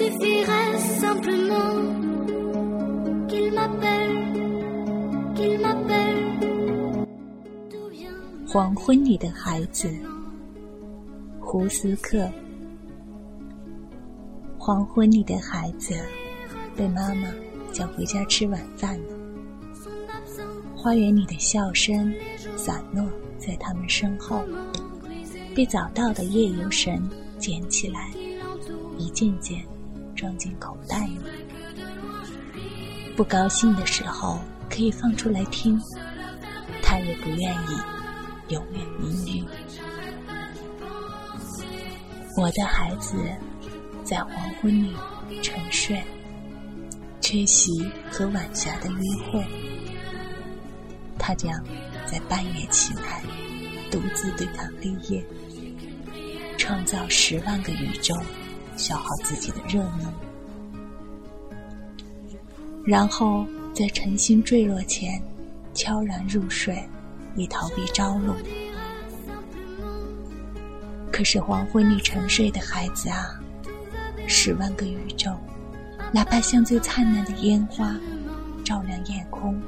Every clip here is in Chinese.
the fearsome。黄昏里的孩子胡斯克，黄昏里的孩子被妈妈叫回家吃晚饭了。花园里的笑声散落在他们身后，被找到的夜游神捡起来一件件。装进口袋里。不高兴的时候可以放出来听，他也不愿意永远氤氲。我的孩子在黄昏里沉睡，缺席和晚霞的约会。他将在半夜起来，独自对抗黑夜，创造十万个宇宙，消耗自己的热能，然后在晨星坠落前悄然入睡，以逃避朝露。可是黄昏里沉睡的孩子啊，十万个宇宙，哪怕像最灿烂的烟花，照亮夜空，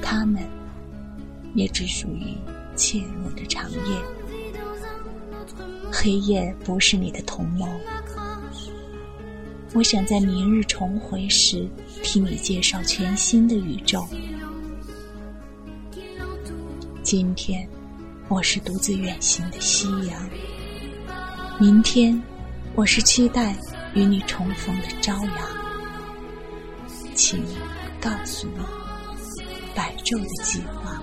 他们也只属于怯弱的长夜。黑夜不是你的同谋。我想在明日重回时，替你介绍全新的宇宙。今天，我是独自远行的夕阳；明天，我是期待与你重逢的朝阳。请告诉我白昼的计划。